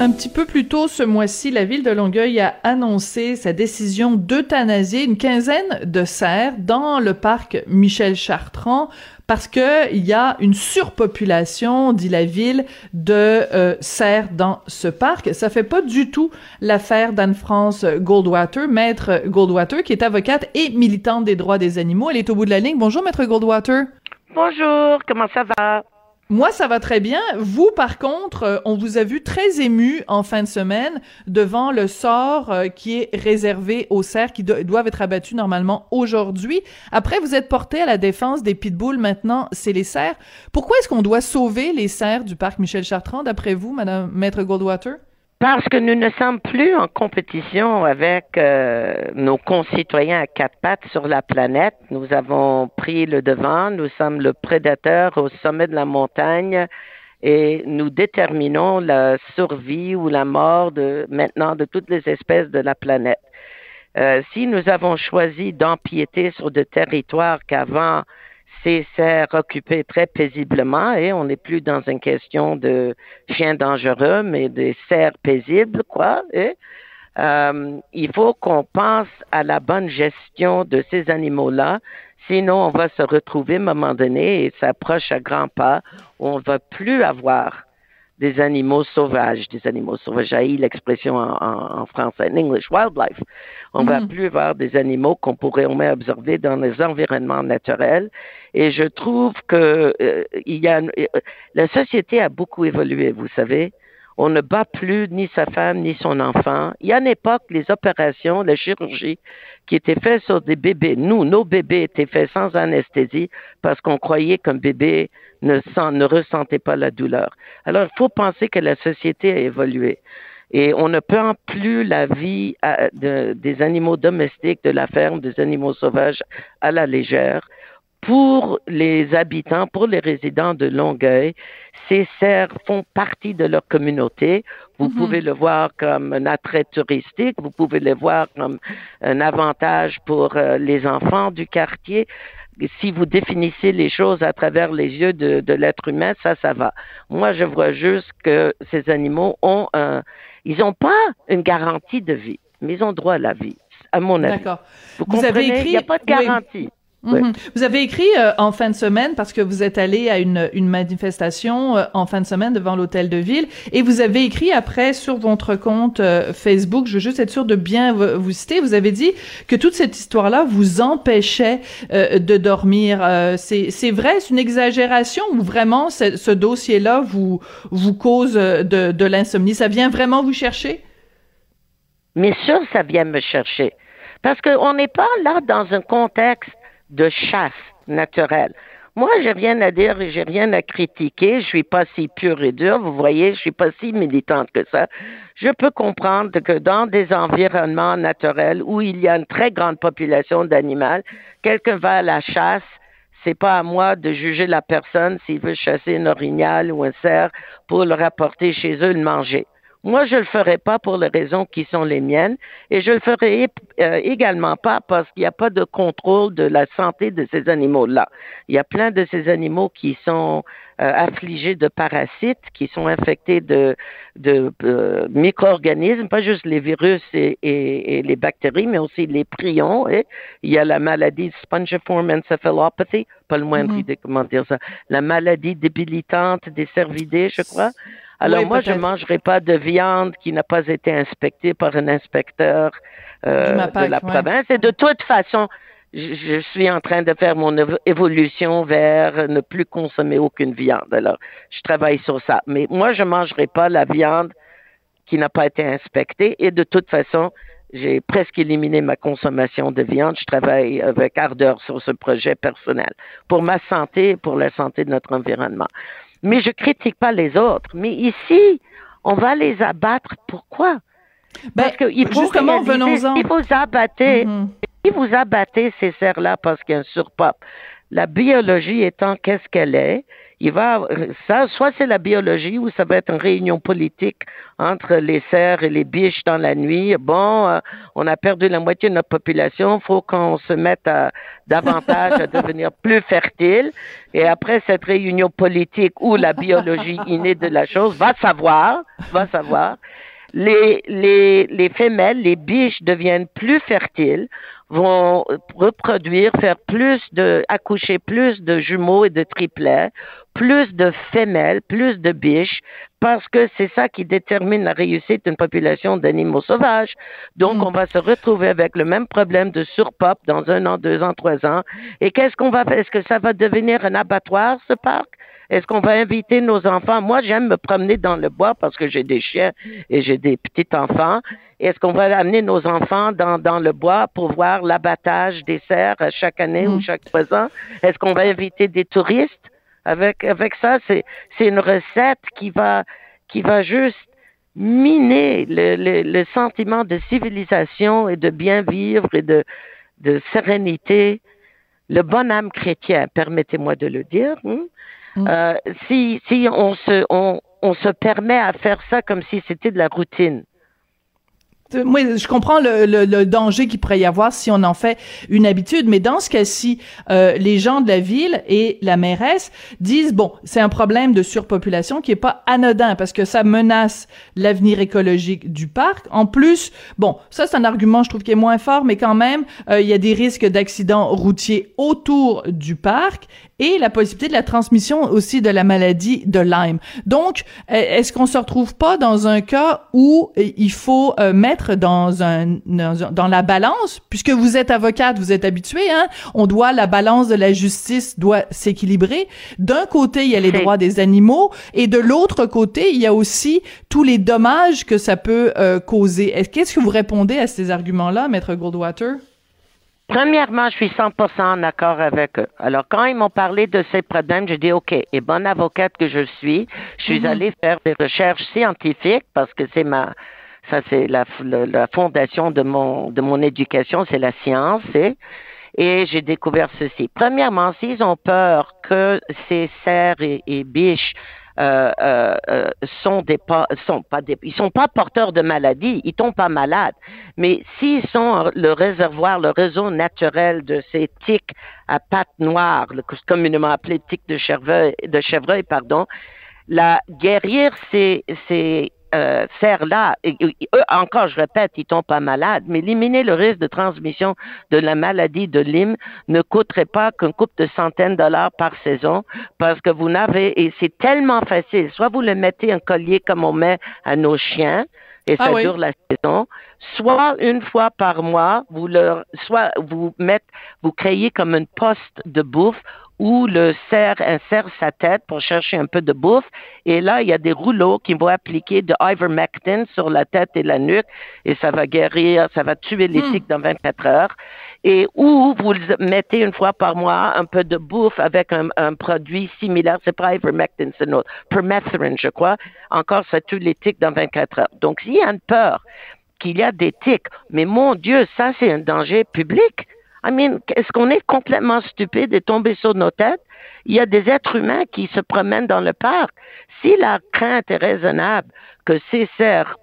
Un petit peu plus tôt ce mois-ci, la ville de Longueuil a annoncé sa décision d'euthanasier une quinzaine de cerfs dans le parc Michel Chartrand parce que il y a une surpopulation, dit la ville, de euh, cerfs dans ce parc. Ça fait pas du tout l'affaire d'Anne-France Goldwater, maître Goldwater, qui est avocate et militante des droits des animaux. Elle est au bout de la ligne. Bonjour, maître Goldwater. Bonjour, comment ça va? Moi, ça va très bien. Vous, par contre, euh, on vous a vu très ému en fin de semaine devant le sort euh, qui est réservé aux cerfs qui doivent être abattus normalement aujourd'hui. Après, vous êtes porté à la défense des pitbulls. Maintenant, c'est les cerfs. Pourquoi est-ce qu'on doit sauver les cerfs du parc Michel Chartrand, d'après vous, Madame Maître Goldwater? Parce que nous ne sommes plus en compétition avec euh, nos concitoyens à quatre pattes sur la planète. Nous avons pris le devant, nous sommes le prédateur au sommet de la montagne et nous déterminons la survie ou la mort de maintenant de toutes les espèces de la planète. Euh, si nous avons choisi d'empiéter sur des territoires qu'avant ces serres occupées très paisiblement et on n'est plus dans une question de chiens dangereux, mais des serres paisibles, quoi. Et, euh, il faut qu'on pense à la bonne gestion de ces animaux-là, sinon on va se retrouver à un moment donné et ça approche à grands pas où on va plus avoir des animaux sauvages, des animaux sauvages. J'ai l'expression en, en, français, en English, wildlife. On ne va mhm. plus avoir des animaux qu'on pourrait au moins observer dans les environnements naturels. Et je trouve que euh, il y a, euh, la société a beaucoup évolué, vous savez. On ne bat plus ni sa femme ni son enfant. Il y a une époque, les opérations, la chirurgie qui étaient faites sur des bébés, nous, nos bébés étaient faits sans anesthésie parce qu'on croyait qu'un bébé ne, ne ressentait pas la douleur. Alors, il faut penser que la société a évolué. Et on ne prend plus la vie des animaux domestiques, de la ferme, des animaux sauvages à la légère pour les habitants, pour les résidents de Longueuil, ces cerfs font partie de leur communauté. Vous mhm. pouvez le voir comme un attrait touristique, vous pouvez le voir comme un avantage pour euh, les enfants du quartier. Si vous définissez les choses à travers les yeux de, de l'être humain, ça, ça va. Moi, je vois juste que ces animaux ont un, ils n'ont pas une garantie de vie, mais ils ont droit à la vie, à mon avis. D'accord. Vous, comprenez? avez écrit, il n'y a pas de garantie. Mhm. Vous avez écrit euh, en fin de semaine parce que vous êtes allé à une, une manifestation euh, en fin de semaine devant l'hôtel de ville et vous avez écrit après sur votre compte euh, Facebook, je veux juste être sûr de bien vous citer, vous avez dit que toute cette histoire-là vous empêchait de dormir. c'est vrai, c'est une exagération ou vraiment ce, ce dossier-là vous vous cause de, de l'insomnie? Ça vient vraiment vous chercher? Mais sûr, ça vient me chercher parce qu'on n'est pas là dans un contexte de chasse naturelle. Moi, j'ai rien à dire et j'ai rien à critiquer. Je suis pas si pure et dure. Vous voyez, je suis pas si militante que ça. Je peux comprendre que dans des environnements naturels où il y a une très grande population d'animaux, quelqu'un va à la chasse, c'est pas à moi de juger la personne s'il veut chasser un orignal ou un cerf pour le rapporter chez eux le manger. Moi, je le ferai pas pour les raisons qui sont les miennes et je le ferai euh, également pas parce qu'il n'y a pas de contrôle de la santé de ces animaux-là. Il y a plein de ces animaux qui sont euh, affligés de parasites, qui sont infectés de, de euh, micro-organismes, pas juste les virus et, et, les bactéries, mais aussi les prions. Et il y a la maladie spongiform encephalopathy, pas le moindre mm-hmm. idée comment dire ça, la maladie débilitante des cervidés, je crois. Alors moi, je ne mangerai pas de viande qui n'a pas été inspectée par un inspecteur euh, de la province. Et de toute façon, je, suis en train de faire mon évolution vers ne plus consommer aucune viande. Alors, je travaille sur ça. Mais moi, je ne mangerai pas la viande qui n'a pas été inspectée. Et de toute façon, j'ai presque éliminé ma consommation de viande. Je travaille avec ardeur sur ce projet personnel pour ma santé et pour la santé de notre environnement. Mais je critique pas les autres. Mais ici, on va les abattre. Pourquoi? Ben, parce qu'il faut justement, venons-en. Il faut abattre. Mm-hmm. Si vous abattez ces cerfs-là parce qu'il y a un surpop, la biologie étant qu'est-ce qu'elle est, il va ça soit c'est la biologie ou ça va être une réunion politique entre les cerfs et les biches dans la nuit. Bon, euh, on a perdu la moitié de notre population, faut qu'on se mette à, davantage à devenir plus fertile. Et après cette réunion politique ou la biologie innée de la chose, va savoir, va savoir. Les, les, les femelles, les biches deviennent plus fertiles, vont reproduire, faire plus de, accoucher plus de jumeaux et de triplets, plus de femelles, plus de biches, parce que c'est ça qui détermine la réussite d'une population d'animaux sauvages. Donc, mm. on va se retrouver avec le même problème de surpop dans un an, deux ans, trois ans. Et qu'est-ce qu'on va faire? Est-ce que ça va devenir un abattoir, ce parc? Est-ce qu'on va inviter nos enfants? Moi, j'aime me promener dans le bois parce que j'ai des chiens et j'ai des petits enfants. Est-ce qu'on va amener nos enfants dans, dans le bois pour voir l'abattage des cerfs chaque année ou mm. chaque trois ans? Est-ce qu'on va inviter des touristes? Avec, avec ça, c'est, c'est une recette qui va, qui va juste miner le, le, le, sentiment de civilisation et de bien vivre et de, de sérénité. Le bon âme chrétien, permettez-moi de le dire. Hein. Mm. Euh, si si on se on, on se permet à faire ça comme si c'était de la routine, moi, je comprends le, le, danger qu'il pourrait y avoir si on en fait une habitude, mais dans ce cas-ci, euh, les gens de la ville et la mairesse disent bon, c'est un problème de surpopulation qui est pas anodin parce que ça menace l'avenir écologique du parc. En plus, bon, ça c'est un argument je trouve qui est moins fort, mais quand même, euh, il y a des risques d'accidents routiers autour du parc et la possibilité de la transmission aussi de la maladie de Lyme. Donc, est-ce qu'on se retrouve pas dans un cas où euh, il faut euh, mettre dans un dans la balance, puisque vous êtes avocate, vous êtes habitué, hein, on doit la balance de la justice doit s'équilibrer. D'un côté, il y a les droits des animaux, et de l'autre côté, il y a aussi tous les dommages que ça peut euh, causer. Qu'est-ce que vous répondez à ces arguments-là, maître Goldwater? Premièrement, je suis 100% en accord avec eux. Alors, quand ils m'ont parlé de ces problèmes, j'ai dit, OK, et bonne avocate que je suis, je suis mm-hmm. allée faire des recherches scientifiques parce que c'est ma, ça c'est la, la, fondation de mon, de mon éducation, c'est la science, et, et j'ai découvert ceci. Premièrement, s'ils ont peur que ces cerfs et biches euh, euh, euh, sont des pas, sont pas ils sont pas porteurs de maladies, ils tombent pas malades. Mais s'ils sont le réservoir, le réseau naturel de ces tiques à pattes noires, communément appelé tiques de chevreuil, de chevreuil, pardon, la guérir ces, ces euh, là, eux, encore, je répète, ils tombent pas malades, mais éliminer le risque de transmission de la maladie de Lyme ne coûterait pas qu'un couple de centaines de dollars par saison, parce que vous n'avez, et c'est tellement facile, soit vous le mettez un collier comme on met à nos chiens, et ça ah dure la saison, soit une fois par mois, vous leur, soit vous mettez, vous créez comme une poste de bouffe où le cerf insère sa tête pour chercher un peu de bouffe. Et là, il y a des rouleaux qui vont appliquer de ivermectin sur la tête et la nuque et ça va guérir, ça va tuer les hmm. tiques dans 24 heures. Et où vous mettez une fois par mois un peu de bouffe avec un, produit similaire, c'est pas ivermectin, c'est notre permethrin, je crois. Encore, ça tue les tiques dans 24 heures. Donc, s'il y a une peur qu'il y a des tiques, mais mon Dieu, ça, c'est un danger public. I mean, est-ce qu'on est complètement stupide et tombé sur nos têtes? Il y a des êtres humains qui se promènent dans le parc. Si la crainte est raisonnable que ces cerfs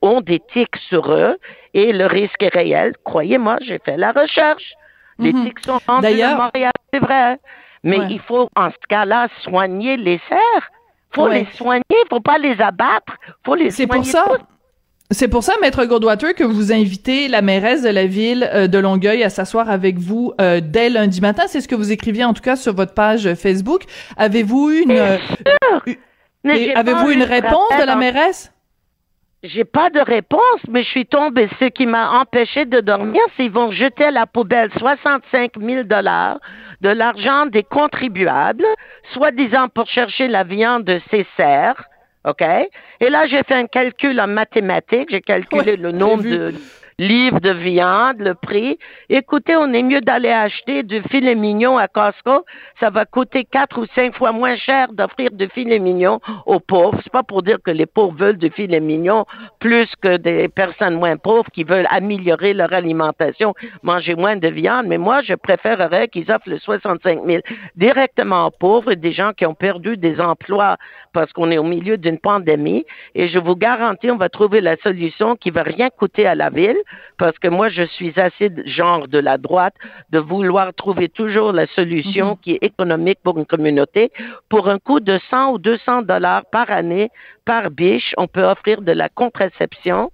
ont des tiques sur eux et le risque est réel, croyez-moi, j'ai fait la recherche. Les mhm. tiques sont en Montréal, c'est vrai. Mais il faut, en ce cas-là, soigner les cerfs. Il faut les soigner, il faut pas les abattre. faut les C'est pour ça. C'est pour ça, Maître Goldwater, que vous invitez la mairesse de la ville euh, de Longueuil à s'asseoir avec vous euh, dès lundi matin. C'est ce que vous écriviez en tout cas sur votre page Facebook. Avez-vous une, euh, avez-vous une réponse de la mairesse? J'ai pas de réponse, mais je suis tombée. Ce qui m'a empêché de dormir, c'est qu'ils vont jeter à la poubelle 65 000 dollars de l'argent des contribuables, soi-disant pour chercher la viande de ces OK? Et là, j'ai fait un calcul en mathématiques. J'ai calculé le nombre de livre de viande, le prix. Écoutez, on est mieux d'aller acheter du filet mignon à Costco. Ça va coûter quatre ou cinq fois moins cher d'offrir du filet mignon aux pauvres. C'est pas pour dire que les pauvres veulent du filet mignon plus que des personnes moins pauvres qui veulent améliorer leur alimentation, manger moins de viande. Mais moi, je préférerais qu'ils offrent le 65 000 directement aux pauvres et des gens qui ont perdu des emplois parce qu'on est au milieu d'une pandémie. Et je vous garantis, on va trouver la solution qui va rien coûter à la ville parce que moi, je suis assez genre de la droite de vouloir trouver toujours la solution mhm. qui est économique pour une communauté. Pour un coût de 100 ou 200 dollars par année, par biche, on peut offrir de la contraception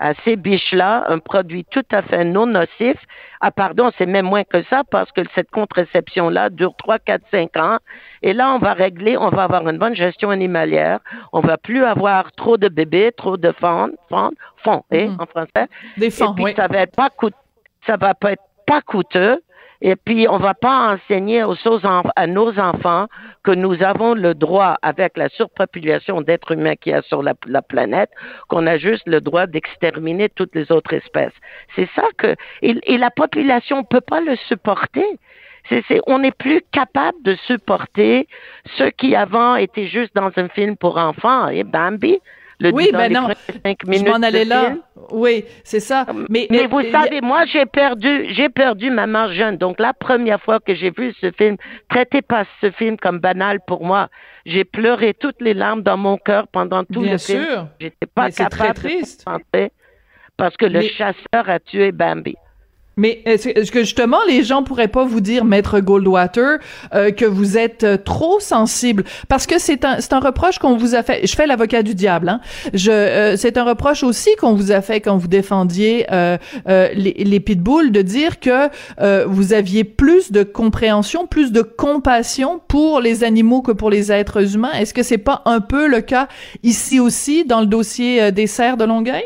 à ces biches-là un produit tout à fait non nocif. Ah pardon, c'est même moins que ça parce que cette contraception-là dure 3, 4, 5 ans. Et là, on va régler, on va avoir une bonne gestion animalière. On va plus avoir trop de bébés, trop de fonds, fonds, fonds, mhm. en français. Des fonds, Et puis, ça va être pas coûteux, ça va pas être pas coûteux. Et puis, on va pas enseigner à nos enfants que nous avons le droit, avec la surpopulation d'êtres humains qu'il y a sur la, planète, qu'on a juste le droit d'exterminer toutes les autres espèces. C'est ça que, et, la population ne peut pas le supporter. On n'est plus capable de supporter ceux qui avant étaient juste dans un film pour enfants. Et Bambi, oui, ben non, je m'en allais là. Oui, c'est ça. Mais, mais, vous savez, moi, j'ai perdu, j'ai perdu jeune. Donc, la première fois que j'ai vu ce film, traitez pas ce film comme banal pour moi. J'ai pleuré toutes les larmes dans mon cœur pendant tout Bien le sûr. film. J'étais pas capable très triste. de penser parce que le chasseur a tué Bambi. Mais est-ce que justement les gens pourraient pas vous dire, maître Goldwater, euh, que vous êtes euh, trop sensible? Parce que c'est un c'est un reproche qu'on vous a fait. Je fais l'avocat du diable. Hein. Je euh, c'est un reproche aussi qu'on vous a fait quand vous défendiez les, les pitbulls de dire que vous aviez plus de compréhension, plus de compassion pour les animaux que pour les êtres humains. Est-ce que c'est pas un peu le cas ici aussi dans le dossier des serres de Longueuil?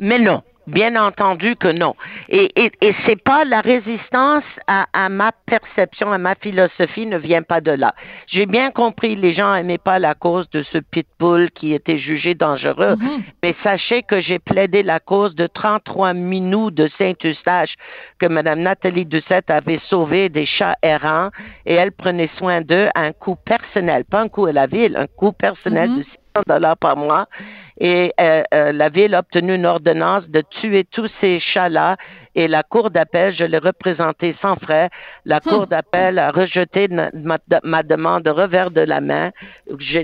Mais non. Bien entendu que non. Et, et, et c'est pas la résistance à, à, ma perception, à ma philosophie ne vient pas de là. J'ai bien compris, les gens n'aimaient pas la cause de ce pitbull qui était jugé dangereux, mm-hmm. mais sachez que j'ai plaidé la cause de 33 minous de Saint-Eustache que Mme Nathalie Dussette avait sauvé des chats errants et elle prenait soin d'eux à un coût personnel, pas un coût à la ville, un coût personnel mm-hmm. de 600 dollars par mois et euh, euh, la ville a obtenu une ordonnance de tuer tous ces chats-là et la Cour d'appel, je l'ai représenté sans frais, la Cour hmm. d'appel a rejeté ma, demande de revers de la main.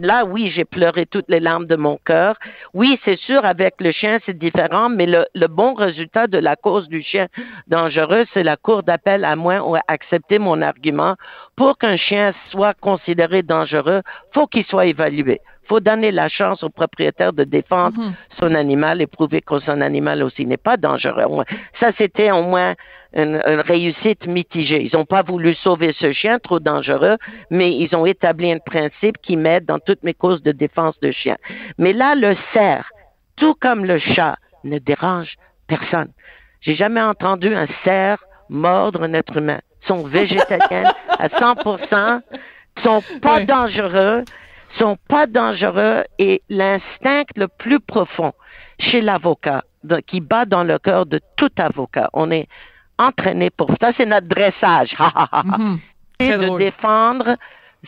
Là, oui, j'ai pleuré toutes les larmes de mon cœur. Oui, c'est sûr, avec le chien, c'est différent, mais le, le, bon résultat de la cause du chien dangereux, c'est la Cour d'appel à moins ou accepté mon argument. Pour qu'un chien soit considéré dangereux, faut qu'il soit évalué faut donner la chance au propriétaire de défendre mhm. son animal et prouver que son animal aussi n'est pas dangereux. Ça, c'était au moins une, réussite mitigée. Ils n'ont pas voulu sauver ce chien trop dangereux, mais ils ont établi un principe qui m'aide dans toutes mes causes de défense de chien. Mais là, le cerf, tout comme le chat, ne dérange personne. J'ai jamais entendu un cerf mordre un être humain. Ils sont végétaliens à 100%, ils sont pas dangereux, sont pas dangereux et l'instinct le plus profond chez l'avocat, qui bat dans le cœur de tout avocat, on est entraîné pour ça, c'est notre dressage. Mhm. c'est de défendre,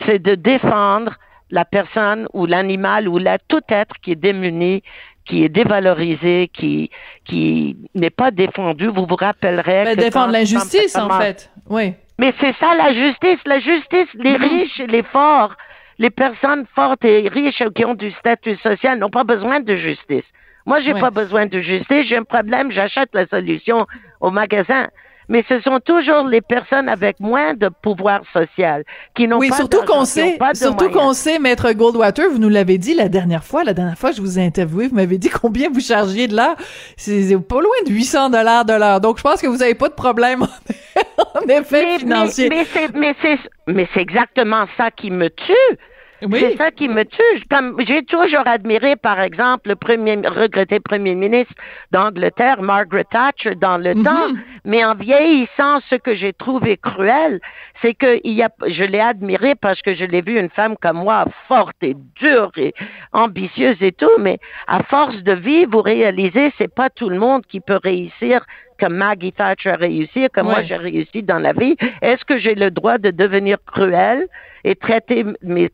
c'est de défendre la personne ou l'animal ou la, tout être qui est démuni, qui est dévalorisé, qui qui n'est pas défendu. Vous vous rappellerez ben, défendre l'injustice en fait, oui. Mais c'est ça la justice, la justice, les mhm. riches et les forts les personnes fortes et riches qui ont du statut social n'ont pas besoin de justice. Moi, j'ai pas besoin de justice. J'ai un problème, j'achète la solution au magasin. Mais ce sont toujours les personnes avec moins de pouvoir social qui n'ont oui, pas surtout qu'on sait, surtout qu'on sait, maître Goldwater, vous nous l'avez dit la dernière fois, la dernière fois que je vous ai interviewé, vous m'avez dit combien vous chargiez de l'heure. C'est pas loin de 800 dollars de l'heure. Donc, je pense que vous avez pas de problème effet financier. Mais, mais c'est, mais c'est exactement ça qui me tue C'est ça qui me tue. Comme j'ai toujours admiré, par exemple, le premier regretté premier ministre d'Angleterre, Margaret Thatcher, dans le mhm. temps. Mais en vieillissant, ce que j'ai trouvé cruel, c'est que il y a, je l'ai admiré parce que je l'ai vu une femme comme moi, forte et dure et ambitieuse et tout. Mais à force de vivre, vous réalisez, c'est pas tout le monde qui peut réussir comme Maggie Thatcher a réussi, comme moi j'ai réussi dans la vie. Est-ce que j'ai le droit de devenir cruel et traiter mes,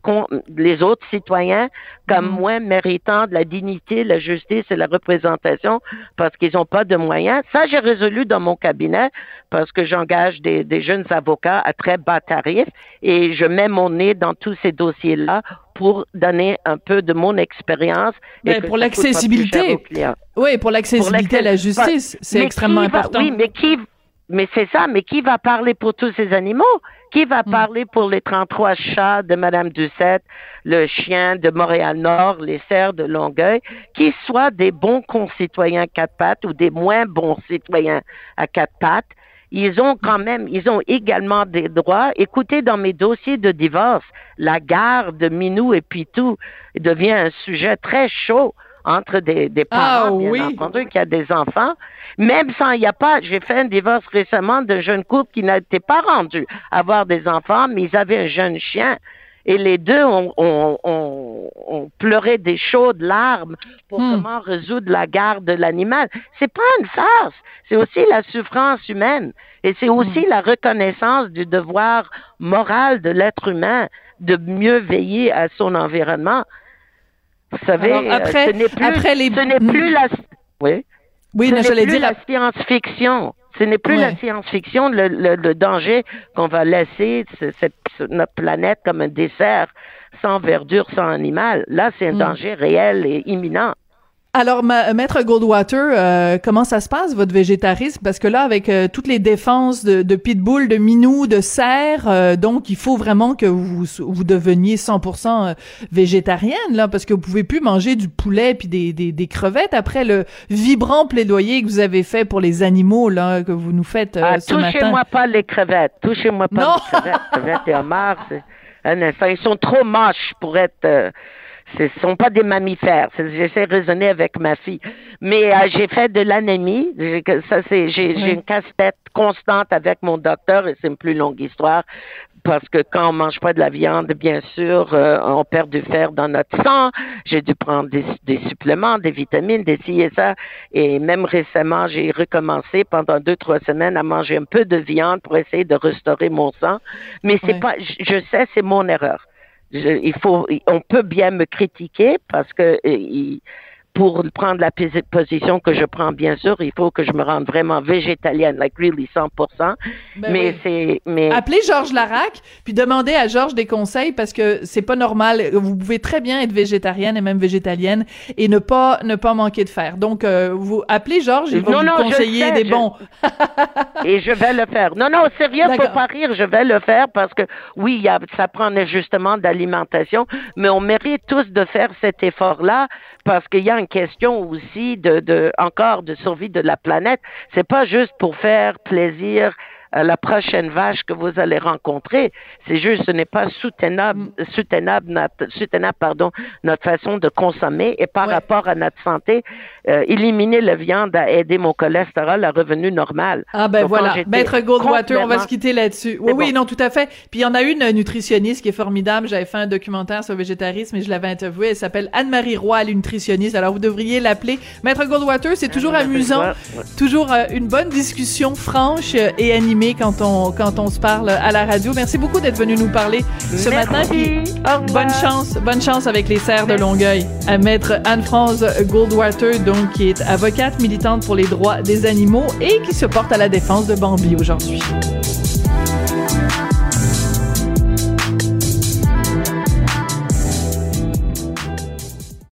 les autres citoyens comme mm-hmm. moins méritants de la dignité, la justice et la représentation parce qu'ils n'ont pas de moyens? Ça, j'ai résolu dans mon cabinet parce que j'engage des, des, jeunes avocats à très bas tarifs et je mets mon nez dans tous ces dossiers-là pour donner un peu de mon expérience. Mais pour l'accessibilité. Oui, pour l'accessibilité à la justice, c'est extrêmement important. Oui, mais qui, mais c'est ça, mais qui va parler pour tous ces animaux? Qui va hmm. parler pour les 33 chats de Madame Ducette, le chien de Montréal-Nord, les cerfs de Longueuil, qui soient des bons concitoyens quatre pattes ou des moins bons citoyens à quatre pattes? Ils ont quand même, ils ont également des droits. Écoutez, dans mes dossiers de divorce, la garde de Minou et Pitou devient un sujet très chaud entre des, des ah parents, bien entendu, qui a des enfants. Même sans, il n'y a pas, j'ai fait un divorce récemment d'un jeune couple qui n'était pas rendu avoir des enfants, mais ils avaient un jeune chien. Et les deux ont, ont, ont, pleuré des chaudes larmes pour hmm. comment résoudre la garde de l'animal. C'est pas une farce. C'est aussi la souffrance humaine. Et c'est aussi hmm. la reconnaissance du devoir moral de l'être humain de mieux veiller à son environnement. Vous savez, euh, après, ce n'est plus, après les... ce n'est plus la, oui, oui, ce n'est plus la science-fiction. Ce n'est plus la science-fiction, le, le, danger qu'on va laisser cette, notre planète comme un dessert sans verdure, sans animal. Là, c'est un mm. danger réel et imminent. Alors, maître Goldwater, euh, comment ça se passe votre végétarisme? Parce que là, avec euh, toutes les défenses de, de pitbull, de minou, de cerf, euh, donc il faut vraiment que vous vous deveniez 100% végétarienne là, parce que vous pouvez plus manger du poulet puis des, des, des, crevettes après le vibrant plaidoyer que vous avez fait pour les animaux là que vous nous faites ah, ce matin. Touchez-moi pas les crevettes, touchez-moi pas les crevettes, crevettes et homards, ils sont trop moches pour être ce sont pas des mammifères. J'essaie de raisonner avec ma fille. Mais euh, j'ai fait de l'anémie. Ça, c'est, j'ai, une casse-tête constante avec mon docteur et c'est une plus longue histoire parce que quand on mange pas de la viande, bien sûr, euh, on perd du fer dans notre sang. J'ai dû prendre des, suppléments, des vitamines, des ci et ça. Et même récemment, j'ai recommencé pendant deux, trois semaines à manger un peu de viande pour essayer de restaurer mon sang. Mais c'est pas, je sais, c'est mon erreur il faut, on peut bien me critiquer parce que euh, pour prendre la position que je prends, bien sûr, il faut que je me rende vraiment végétalienne, like really 100%. Ben mais c'est, mais. Appelez Georges Larac, puis demandez à Georges des conseils parce que c'est pas normal. Vous pouvez très bien être végétarienne et même végétalienne et ne pas, ne pas manquer de fer. Donc, euh, vous appelez Georges, il va vous conseiller des bons. et je vais le faire. Non, non, sérieux, faut pas rire, je vais le faire parce que oui, y a, ça prend un ajustement d'alimentation, mais on mérite tous de faire cet effort-là parce qu'il y a une question aussi de, de encore de survie de la planète. C'est pas juste pour faire plaisir la prochaine vache que vous allez rencontrer. C'est juste, ce n'est pas soutenable, mm. soutenable, notre, soutenable, pardon, notre façon de consommer et par rapport à notre santé, euh, éliminer la viande a aidé mon cholestérol à revenu normal. Ah ben voilà, Maître Goldwater, on va se quitter là-dessus. Oui, oui, non, tout à fait. Puis il y en a une nutritionniste qui est formidable. J'avais fait un documentaire sur le végétarisme et je l'avais interviewée. Elle s'appelle Anne-Marie Roy, elle est nutritionniste. Alors vous devriez l'appeler. Maître Goldwater, c'est toujours amusant, toujours euh, une bonne discussion franche et animée quand on, quand on se parle à la radio. Merci beaucoup d'être venu nous parler ce matin. Puis bonne chance, bonne chance avec les serres de Longueuil. À maître Anne-France Goldwater, donc, qui est avocate militante pour les droits des animaux et qui se porte à la défense de Bambi aujourd'hui.